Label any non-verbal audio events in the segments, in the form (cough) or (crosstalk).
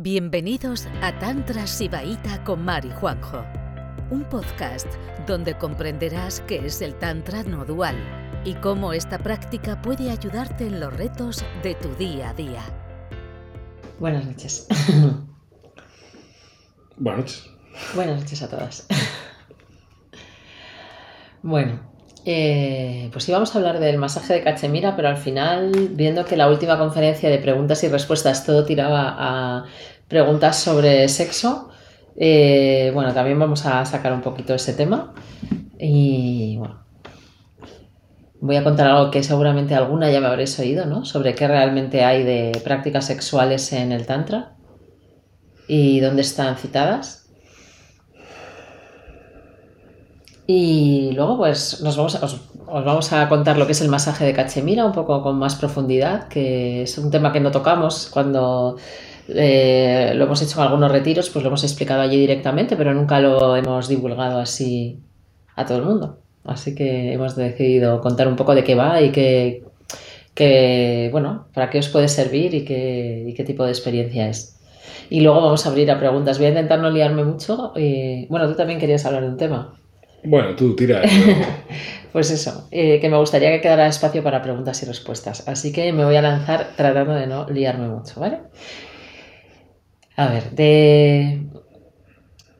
Bienvenidos a Tantra Sibaíta con Mari Juanjo, un podcast donde comprenderás qué es el Tantra no dual y cómo esta práctica puede ayudarte en los retos de tu día a día. Buenas noches. Buenas noches. Buenas noches a todas. Bueno, eh, pues íbamos a hablar del masaje de Cachemira, pero al final, viendo que la última conferencia de preguntas y respuestas todo tiraba a preguntas sobre sexo, eh, bueno, también vamos a sacar un poquito ese tema. Y bueno, voy a contar algo que seguramente alguna ya me habréis oído, ¿no? Sobre qué realmente hay de prácticas sexuales en el Tantra y dónde están citadas. Y luego, pues, nos vamos a, os, os, vamos a contar lo que es el masaje de Cachemira, un poco con más profundidad, que es un tema que no tocamos cuando eh, lo hemos hecho en algunos retiros, pues lo hemos explicado allí directamente, pero nunca lo hemos divulgado así a todo el mundo. Así que hemos decidido contar un poco de qué va y qué, qué bueno, para qué os puede servir y qué, y qué tipo de experiencia es. Y luego vamos a abrir a preguntas. Voy a intentar no liarme mucho. Y, bueno, tú también querías hablar de un tema. Bueno, tú tira. (laughs) pues eso, eh, que me gustaría que quedara espacio para preguntas y respuestas. Así que me voy a lanzar tratando de no liarme mucho, ¿vale? A ver, de...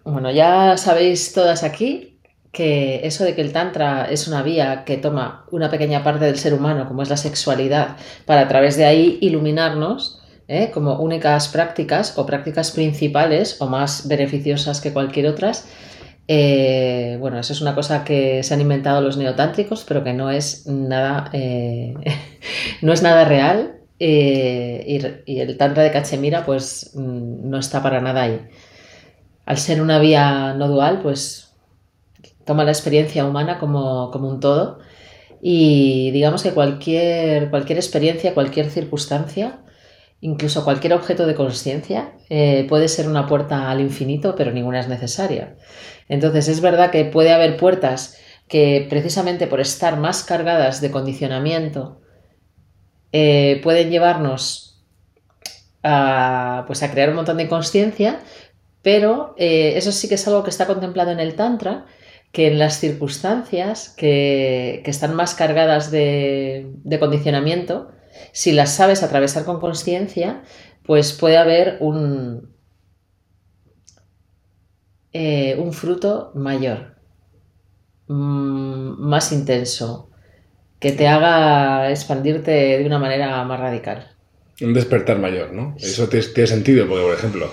Bueno, ya sabéis todas aquí que eso de que el Tantra es una vía que toma una pequeña parte del ser humano, como es la sexualidad, para a través de ahí iluminarnos ¿eh? como únicas prácticas o prácticas principales o más beneficiosas que cualquier otras, eh, bueno, eso es una cosa que se han inventado los neotántricos, pero que no es nada, eh, (laughs) no es nada real. Eh, y, el Tantra de Cachemira, pues mm, no está para nada ahí. Al ser una vía no dual, pues toma la experiencia humana como, como un todo. Y digamos que cualquier, cualquier experiencia, cualquier circunstancia, incluso cualquier objeto de conciencia, eh, puede ser una puerta al infinito, pero ninguna es necesaria. Entonces es verdad que puede haber puertas que precisamente por estar más cargadas de condicionamiento eh, pueden llevarnos a, pues a crear un montón de conciencia, pero eh, eso sí que es algo que está contemplado en el Tantra, que en las circunstancias que, que están más cargadas de, de, condicionamiento, si las sabes atravesar con conciencia, pues puede haber un, eh, un fruto mayor, mmm, más intenso, que te haga expandirte de una manera más radical. Un despertar mayor, ¿no? Eso tiene, sentido, porque, por ejemplo,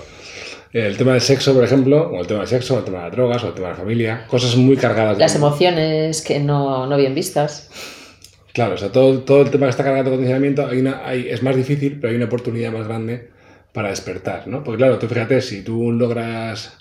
el tema del sexo, por ejemplo, o el tema del sexo, o el tema de las drogas, o el tema de la familia, cosas muy cargadas. Las de... emociones que no, no, bien vistas. Claro, o sea, todo, todo el tema que está cargado de condicionamiento hay una, hay, es más difícil, pero hay una oportunidad más grande para despertar, ¿no? Porque claro, tú fíjate, si tú logras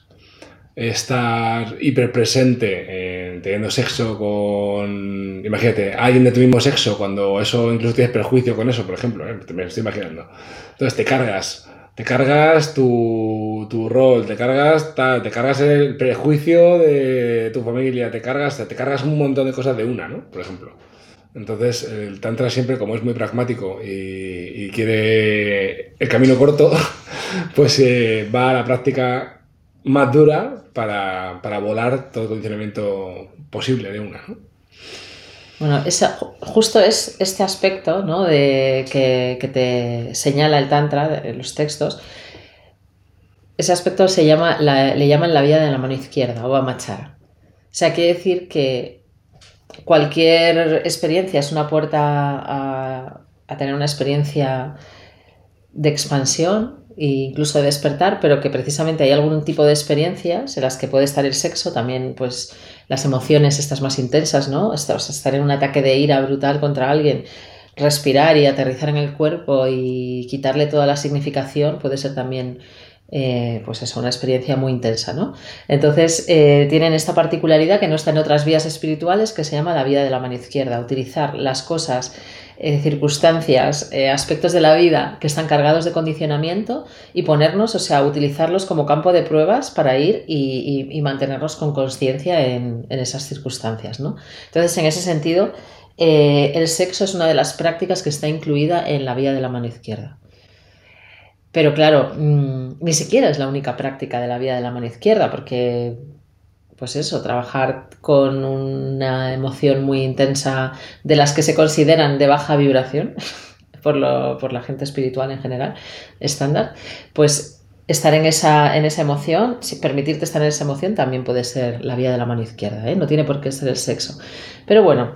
estar hiperpresente eh, teniendo sexo con, imagínate, alguien de tu mismo sexo, cuando eso incluso tienes perjuicio con eso, por ejemplo, ¿eh? me estoy imaginando. Entonces te cargas, te cargas tu, tu rol, te cargas, te cargas el prejuicio de tu familia, te cargas, te cargas un montón de cosas de una, ¿no? Por ejemplo. Entonces, el Tantra siempre, como es muy pragmático y, quiere el camino corto, (laughs) pues eh, va a la práctica más dura para, para, volar todo el condicionamiento posible de una. ¿no? Bueno, justo es este aspecto ¿no? de, que, te señala el Tantra en los textos. Ese aspecto se llama, la, le llaman la vía de la mano izquierda o amachara. O sea, quiere decir que cualquier experiencia es una puerta a, tener una experiencia de expansión e incluso de despertar, pero que precisamente hay algún tipo de experiencias en las que puede estar el sexo, también pues las emociones estas más intensas, ¿no? Estar en un ataque de ira brutal contra alguien, respirar y aterrizar en el cuerpo y quitarle toda la significación puede ser también eh, pues eso, una experiencia muy intensa, ¿no? Entonces, eh, tienen esta particularidad que no está en otras vías espirituales que se llama la vida de la mano izquierda, utilizar las cosas, eh, circunstancias, aspectos de la vida que están cargados de condicionamiento y ponernos, o sea, utilizarlos como campo de pruebas para ir y, mantenernos con conciencia en, esas circunstancias, ¿no? Entonces, en ese sentido, el sexo es una de las prácticas que está incluida en la vía de la mano izquierda. Pero claro, mm, ni siquiera es la única práctica de la vida de la mano izquierda, porque, pues eso, trabajar con una emoción muy intensa de las que se consideran de baja vibración, (laughs) por, lo, por la gente espiritual en general, estándar, pues estar en esa, en esa emoción, permitirte estar en esa emoción también puede ser la vía de la mano izquierda, ¿eh? no tiene por qué ser el sexo. Pero bueno,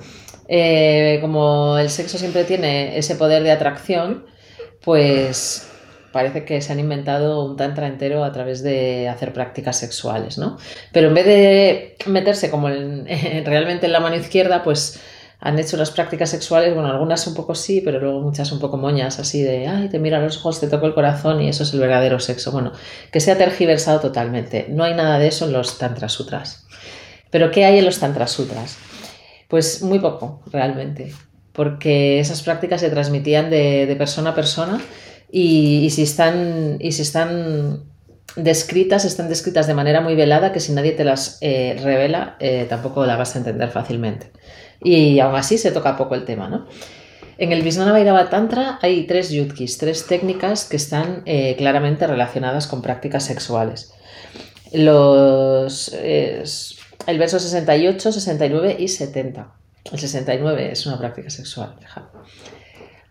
eh, como el sexo siempre tiene ese poder de atracción, pues parece que se han inventado un tantra entero a través de hacer prácticas sexuales, ¿no? Pero en vez de meterse como (laughs) realmente en la mano izquierda, pues han hecho las prácticas sexuales, bueno, algunas un poco sí, pero luego muchas un poco moñas, así de, ay, te mira los ojos, te toco el corazón y eso es el verdadero sexo. Bueno, que se ha tergiversado totalmente. No hay nada de eso en los Tantra Sutras. Pero ¿qué hay en los Tantra Sutras? Pues muy poco, realmente, porque esas prácticas se transmitían de persona a persona y, si están, y si están descritas, están descritas de manera muy velada que si nadie te las eh, revela eh, tampoco la vas a entender fácilmente. Y aún así se toca poco el tema, ¿no? En el Bhairava Tantra hay tres yutkis, tres técnicas que están eh, claramente relacionadas con prácticas sexuales. Los, el verso 68, 69 y 70. El 69 es una práctica sexual.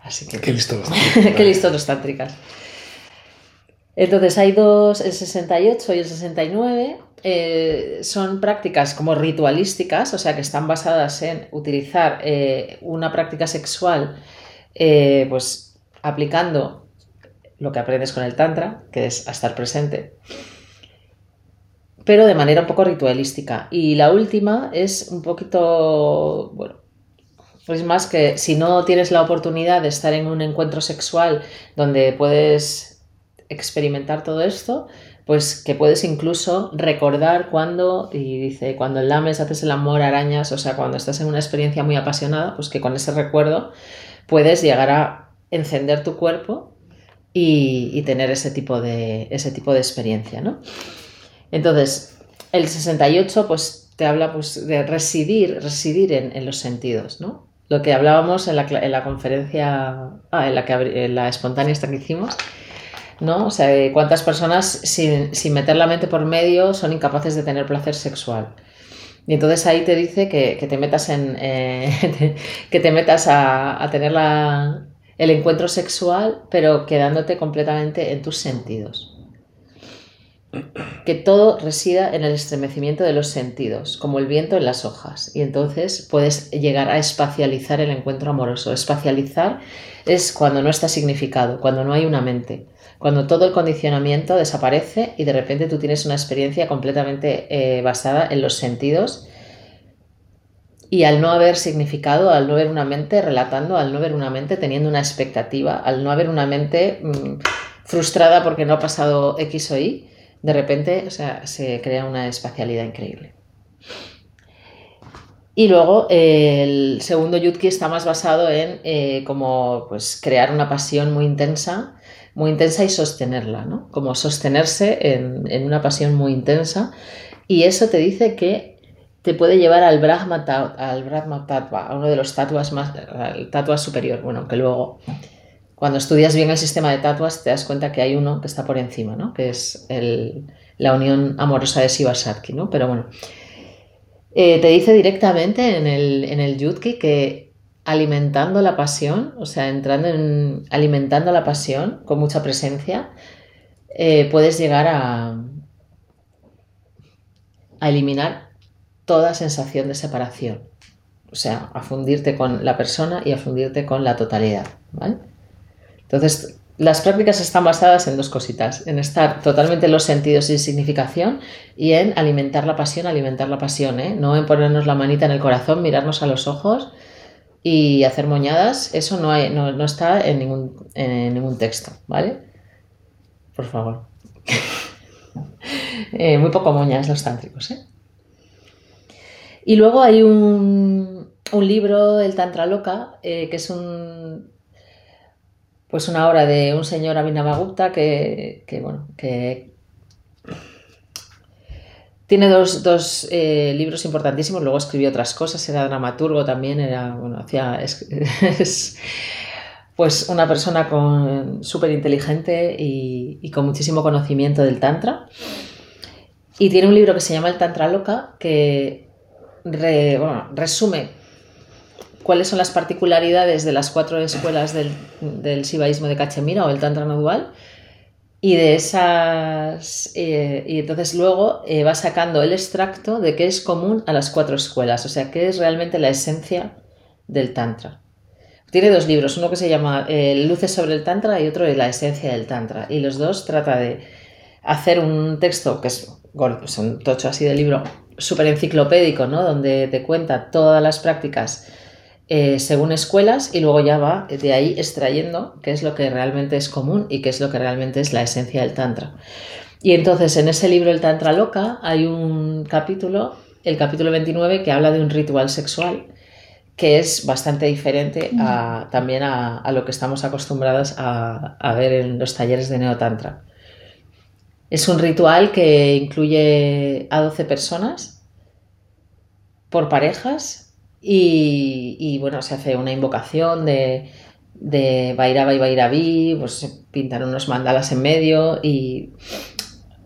Así que, (laughs) qué listo (laughs) qué listo los tántricas. Entonces hay dos, el 68 y el 69, eh, son prácticas como ritualísticas, o sea que están basadas en utilizar eh, una práctica sexual, eh, pues aplicando lo que aprendes con el tantra, que es a estar presente, pero de manera un poco ritualística. Y la última es un poquito, bueno, pues más que si no tienes la oportunidad de estar en un encuentro sexual donde puedes experimentar todo esto, pues que puedes incluso recordar cuando, y dice, cuando lames, haces el amor, arañas, o sea, cuando estás en una experiencia muy apasionada, pues que con ese recuerdo puedes llegar a encender tu cuerpo y, tener ese tipo, de, ese tipo de experiencia, ¿no? Entonces, el 68, pues te habla pues, de residir, residir en los sentidos, ¿no? Lo que hablábamos en la, en la conferencia, ah, en, la que, en la espontánea esta que hicimos, ¿no? O sea, cuántas personas sin, sin, meter la mente por medio son incapaces de tener placer sexual. Y entonces ahí te dice que, que te metas en eh, (laughs) que te metas a, a tener la, el encuentro sexual, pero quedándote completamente en tus sentidos que todo resida en el estremecimiento de los sentidos, como el viento en las hojas. Y entonces puedes llegar a espacializar el encuentro amoroso. Espacializar es cuando no está significado, cuando no hay una mente, cuando todo el condicionamiento desaparece y de repente tú tienes una experiencia completamente eh, basada en los sentidos. Y al no haber significado, al no haber una mente relatando, al no haber una mente teniendo una expectativa, al no haber una mente mm, frustrada porque no ha pasado X o Y, de repente o sea, se crea una espacialidad increíble. Y luego el segundo Yutki está más basado en eh, como pues, crear una pasión muy intensa, muy intensa y sostenerla, ¿no? Como sostenerse en, en una pasión muy intensa. Y eso te dice que te puede llevar al Brahma, al Brahma Tattva, a uno de los tatuas más, al tatua superior, bueno, que luego cuando estudias bien el sistema de tatuas te das cuenta que hay uno que está por encima, ¿no? que es la unión amorosa de Shiva Shakti. ¿no? Pero bueno, eh, te dice directamente en el, en el Yutki que alimentando la pasión, o sea, entrando en alimentando la pasión con mucha presencia, eh, puedes llegar a eliminar toda sensación de separación. O sea, a fundirte con la persona y a fundirte con la totalidad. ¿vale? Entonces, las prácticas están basadas en dos cositas, en estar totalmente en los sentidos sin significación y en alimentar la pasión, alimentar la pasión, ¿eh? no en ponernos la manita en el corazón, mirarnos a los ojos y hacer moñadas, eso no, está en ningún, en ningún texto, ¿vale? Por favor. (laughs) Eh, muy poco moñas los tántricos, ¿eh? Y luego hay un, un libro, El Tantra Loca, eh, que es un pues una obra de un señor Abhinavagupta que, que bueno, que tiene dos, eh, libros importantísimos, luego escribió otras cosas, era dramaturgo también, era, bueno, hacía, (laughs) pues una persona súper inteligente y, con muchísimo conocimiento del Tantra. Y tiene un libro que se llama El Tantra Loca, que resume cuáles son las particularidades de las cuatro escuelas del, del de Cachemira o el Tantra no dual. Y de esas. eh, y entonces luego eh, va sacando el extracto de qué es común a las cuatro escuelas, o sea, qué es realmente la esencia del Tantra. Tiene dos libros, uno que se llama eh, Luces sobre el Tantra y otro de La esencia del Tantra. Y los dos trata de hacer un texto que es un tocho así de libro súper enciclopédico, ¿no? Donde te cuenta todas las prácticas eh, según escuelas y luego ya va de ahí extrayendo qué es lo que realmente es común y qué es lo que realmente es la esencia del Tantra. Y entonces en ese libro El Tantra Loca hay un capítulo, el capítulo 29, que habla de un ritual sexual que es bastante diferente a- también a, a lo que estamos acostumbrados a, a ver en los talleres de Neotantra. Es un ritual que incluye a 12 personas por parejas y, y, bueno, se hace una invocación de, de Vairava y pues se pintan unos mandalas en medio y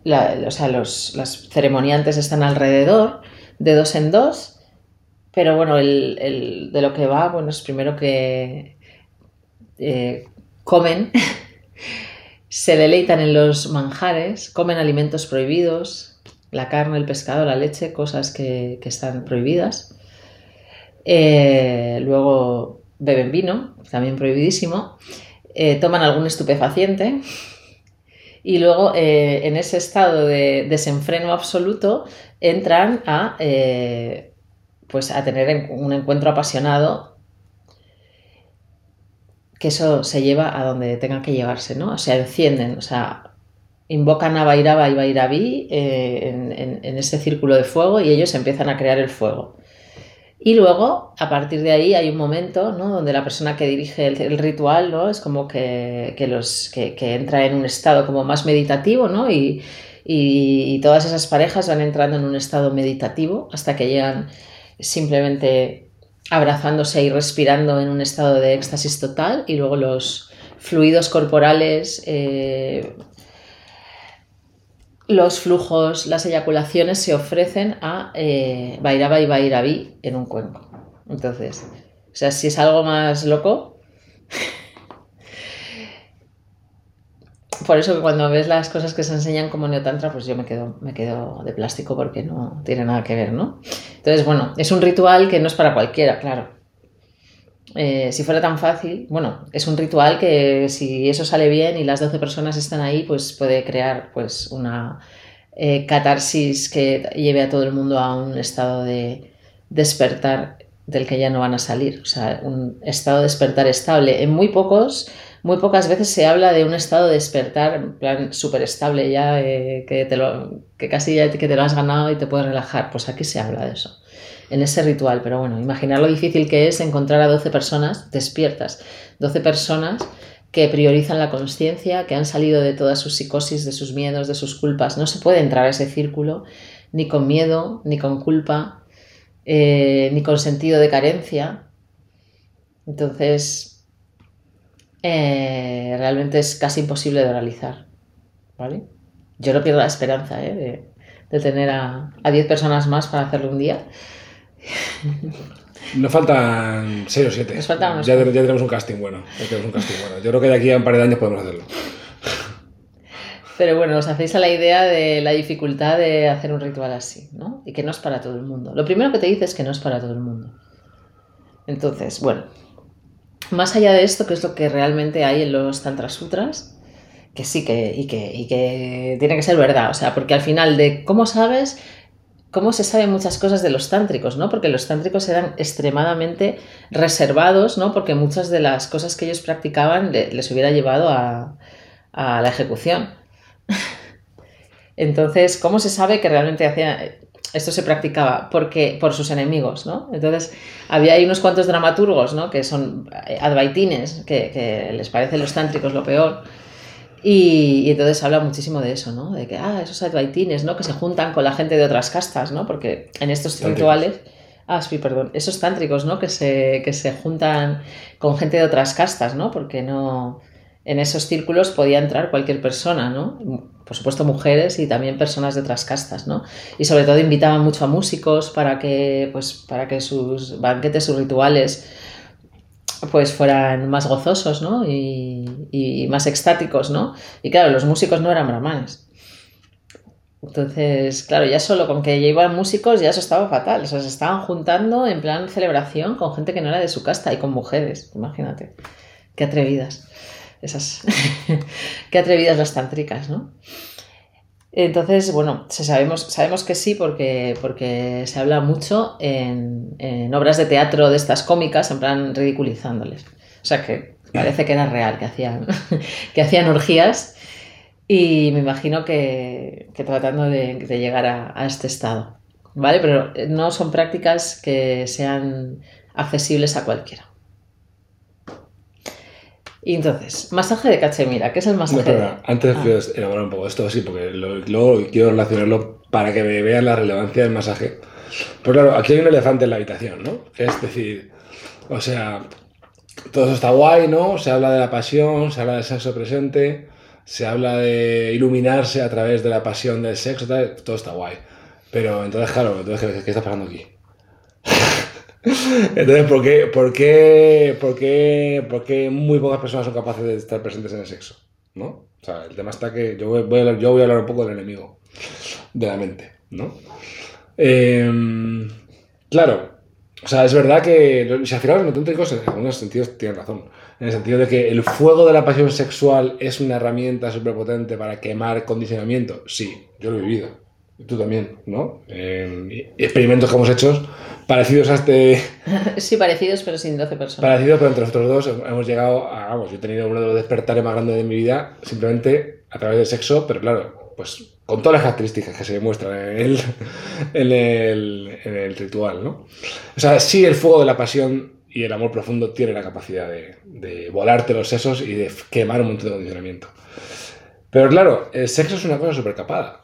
la- o sea, los, las ceremoniantes están alrededor de dos en dos pero bueno, el, el- de lo que va, bueno, es primero que eh, comen, (laughs) se deleitan en los manjares, comen alimentos prohibidos, la carne, el pescado, la leche, cosas que, que están prohibidas. Eh, luego beben vino, también prohibidísimo. Eh, toman algún estupefaciente. Y luego, eh, en ese estado de desenfreno absoluto, entran a, pues a tener en- un encuentro apasionado que eso se lleva a donde tenga que llevarse, ¿no? O sea, encienden, o sea, invocan a Bairaba y en- en ese círculo de fuego y ellos empiezan a crear el fuego. Y luego, a partir de ahí, hay un momento ¿no? donde la persona que dirige el, ritual ¿no? es como que, que los, que, entra en un estado como más meditativo ¿no? y, y- y todas esas parejas van entrando en un estado meditativo hasta que llegan simplemente abrazándose y respirando en un estado de éxtasis total y luego los fluidos corporales, eh, los flujos, las eyaculaciones se ofrecen a eh, Bairaba y Bairaví en un cuenco. Entonces, o sea, si es algo más loco. (laughs) Por eso que cuando ves las cosas que se enseñan como neotantra, pues yo me quedo, me quedo de plástico porque no tiene nada que ver, ¿no? Entonces, bueno, es un ritual que no es para cualquiera, claro. Eh, si fuera tan fácil, bueno, es un ritual que si eso sale bien y las 12 personas están ahí, pues puede crear pues una eh, catarsis que lleve a todo el mundo a un estado de despertar del que ya no van a salir, o sea, un estado de despertar estable. En muy pocos, muy pocas veces se habla de un estado de despertar en plan súper estable ya, eh, que, te lo, que casi ya te- que te lo has ganado y te puedes relajar. Pues aquí se habla de eso en ese ritual. Pero bueno, imaginar lo difícil que es encontrar a 12 personas despiertas, 12 personas que priorizan la conciencia, que han salido de todas sus psicosis, de sus miedos, de sus culpas. No se puede entrar a ese círculo ni con miedo, ni con culpa, eh, ni con sentido de carencia. Entonces, eh, realmente es casi imposible de realizar. ¿Vale? Yo no pierdo la esperanza ¿eh? de, de tener a a 10 personas más para hacerlo un día. Nos faltan 6 o 7. Nos faltan unos ya, ya tenemos un casting bueno. Ya tenemos un casting bueno. Yo creo que de aquí a un par de años podemos hacerlo. Pero bueno, os hacéis a la idea de la dificultad de hacer un ritual así, ¿no? Y que no es para todo el mundo. Lo primero que te dice es que no es para todo el mundo. Entonces, bueno, más allá de esto, que es lo que realmente hay en los Tantra Sutras, que sí que y, que, y que tiene que ser verdad, o sea, porque al final de cómo sabes, cómo se saben muchas cosas de los tántricos, ¿no? Porque los tántricos eran extremadamente reservados, ¿no? Porque muchas de las cosas que ellos practicaban le- les hubiera llevado a, a la ejecución. (laughs) Entonces, ¿cómo se sabe que realmente hacía esto se practicaba? Porque por sus enemigos, ¿no? Entonces, había ahí unos cuantos dramaturgos, ¿no? Que son eh, advaitines, que, que les parecen los tántricos lo peor. Y, y entonces habla muchísimo de eso, ¿no? De que, ah, esos advaitines, ¿no? Que se juntan con la gente de otras castas, ¿no? Porque en estos Tántricos. rituales, Ah, sí, perdón. Esos tántricos, ¿no? Que se, que se juntan con gente de otras castas, ¿no? Porque no. En esos círculos podía entrar cualquier persona, ¿no? Por supuesto, mujeres y también personas de otras castas, ¿no? Y sobre todo invitaban mucho a músicos para que, pues, para que sus banquetes, sus rituales, pues fueran más gozosos, ¿no? Y, más extáticos, ¿no? Y claro, los músicos no eran brahmanes. Entonces, claro, ya solo con que llevaban músicos ya eso estaba fatal. O sea, se estaban juntando en plan celebración con gente que no era de su casta y con mujeres, imagínate. Qué atrevidas. Esas. (laughs) Qué atrevidas las tántricas, ¿no? Entonces, bueno, sabemos, sabemos que sí porque, porque se habla mucho en, en obras de teatro de estas cómicas, en plan ridiculizándoles. O sea que parece que era real, que hacían, (laughs) que hacían orgías y me imagino que, que tratando de, de llegar a, a, este estado. ¿Vale? Pero no son prácticas que sean accesibles a cualquiera. Y entonces, masaje de cachemira, ¿qué es el masaje? No, pero, antes ah. de elaborar un poco esto, sí, porque luego quiero relacionarlo para que me vean la relevancia del masaje. Pero claro, aquí hay un elefante en la habitación, ¿no? Es decir, o sea, todo eso está guay, ¿no? Se habla de la pasión, se habla del sexo presente, se habla de iluminarse a través de la pasión del sexo, tal, todo está guay. Pero entonces, claro, entonces, ¿qué está pasando aquí? Entonces, ¿por qué, por, qué, por, qué, ¿por qué muy pocas personas son capaces de estar presentes en el sexo? ¿No? O sea, el tema está que yo voy, a hablar, yo voy a hablar un poco del enemigo de la mente, ¿no? Eh, claro, o sea, es verdad que si al final los en algunos sentidos tienen razón. En el sentido de que el fuego de la pasión sexual es una herramienta súper potente para quemar condicionamiento. Sí, yo lo he vivido. Y tú también, ¿no? Eh, experimentos que hemos hecho parecidos a este... (laughs) Sí, parecidos, pero sin 12 personas. Parecidos, pero entre nosotros dos hemos llegado a... Vamos, yo he tenido uno de los despertares más grandes de mi vida simplemente a través del sexo, pero claro, pues con todas las características que se demuestran en el, (laughs) en el, en el ritual, ¿no? O sea, sí el fuego de la pasión y el amor profundo tiene la capacidad de, de, volarte los sesos y de quemar un montón de condicionamiento. Pero claro, el sexo es una cosa súper capada.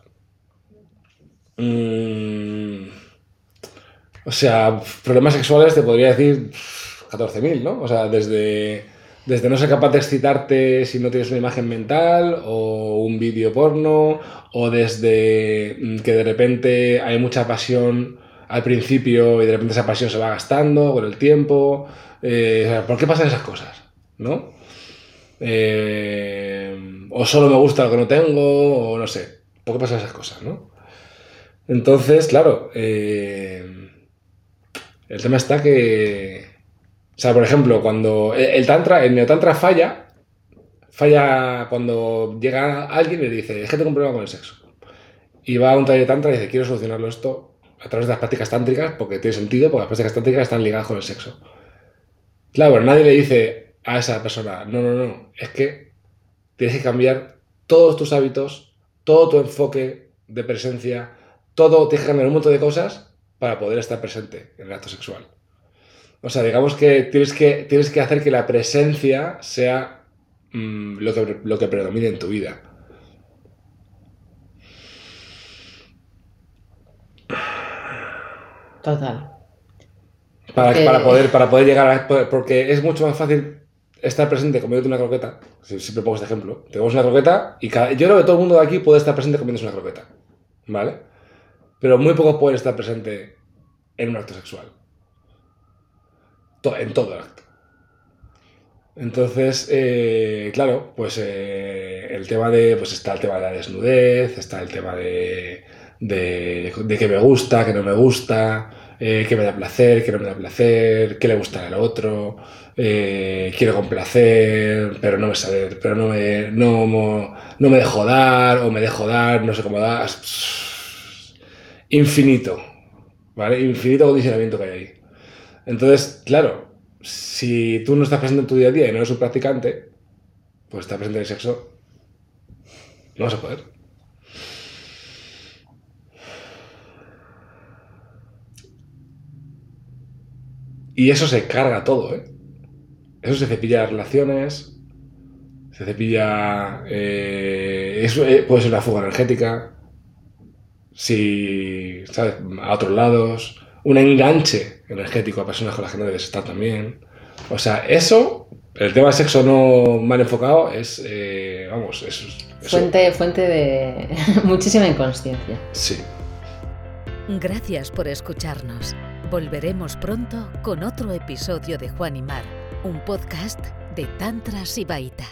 Mm, o sea, problemas sexuales te podría decir 14.000, ¿no? O sea, desde, desde no ser capaz de excitarte si no tienes una imagen mental o un vídeo porno, o desde mm, que de repente hay mucha pasión al principio y de repente esa pasión se va gastando con el tiempo. Eh, ¿Por qué pasan esas cosas? ¿No? Eh, o solo me gusta lo que no tengo, o no sé. ¿Por qué pasan esas cosas? ¿no? Entonces, claro, eh, el tema está que. O sea, por ejemplo, cuando el tantra, el neotantra falla, falla cuando llega alguien y le dice, es que tengo un problema con el sexo. Y va a un taller de tantra y dice, quiero solucionarlo esto a través de las prácticas tántricas, porque tiene sentido, porque las prácticas tántricas están ligadas con el sexo. Claro, nadie le dice a esa persona, no, no, no, es que tienes que cambiar todos tus hábitos, todo tu enfoque de presencia, todo, tienes que cambiar un montón de cosas para poder estar presente en el acto sexual. O sea, digamos que tienes que, tienes que hacer que la presencia sea mmm, lo, que, lo que predomine en tu vida. Total. Para, para, poder, para poder llegar a... Porque es mucho más fácil estar presente comiéndote una croqueta. Siempre pongo este ejemplo. Tenemos una croqueta y cada, yo creo que todo el mundo de aquí puede estar presente comiéndose una croqueta. ¿Vale? Pero muy pocos pueden estar presente en un acto sexual. En todo el acto. Entonces, eh, claro, pues eh, el tema de. Pues está el tema de la desnudez, está el tema de de, de que me gusta, que no me gusta, eh, que me da placer, que no me da placer, que le gusta al otro, eh, quiero complacer, pero no me sabe, pero no me, no, no me dejo dar, o me dejo dar, no sé cómo dar. Infinito, ¿vale? Infinito condicionamiento que hay ahí. Entonces, claro, si tú no estás presente en tu día a día y no eres un practicante, pues estar presente en el sexo, no vas a poder. Y eso se carga todo, ¿eh? Eso se cepilla las relaciones, se cepilla... Eh, eso eh, puede ser una fuga energética, si, ¿sabes? A otros lados, un enganche energético a personas con las que no debes estar también. O sea, eso, el tema de sexo no mal enfocado es, eh, vamos, es... eso- Fuente, fuente de (laughs) muchísima inconsciencia. Sí. Gracias por escucharnos. Volveremos pronto con otro episodio de Juan y Mar, un podcast de Tantra Sibaita.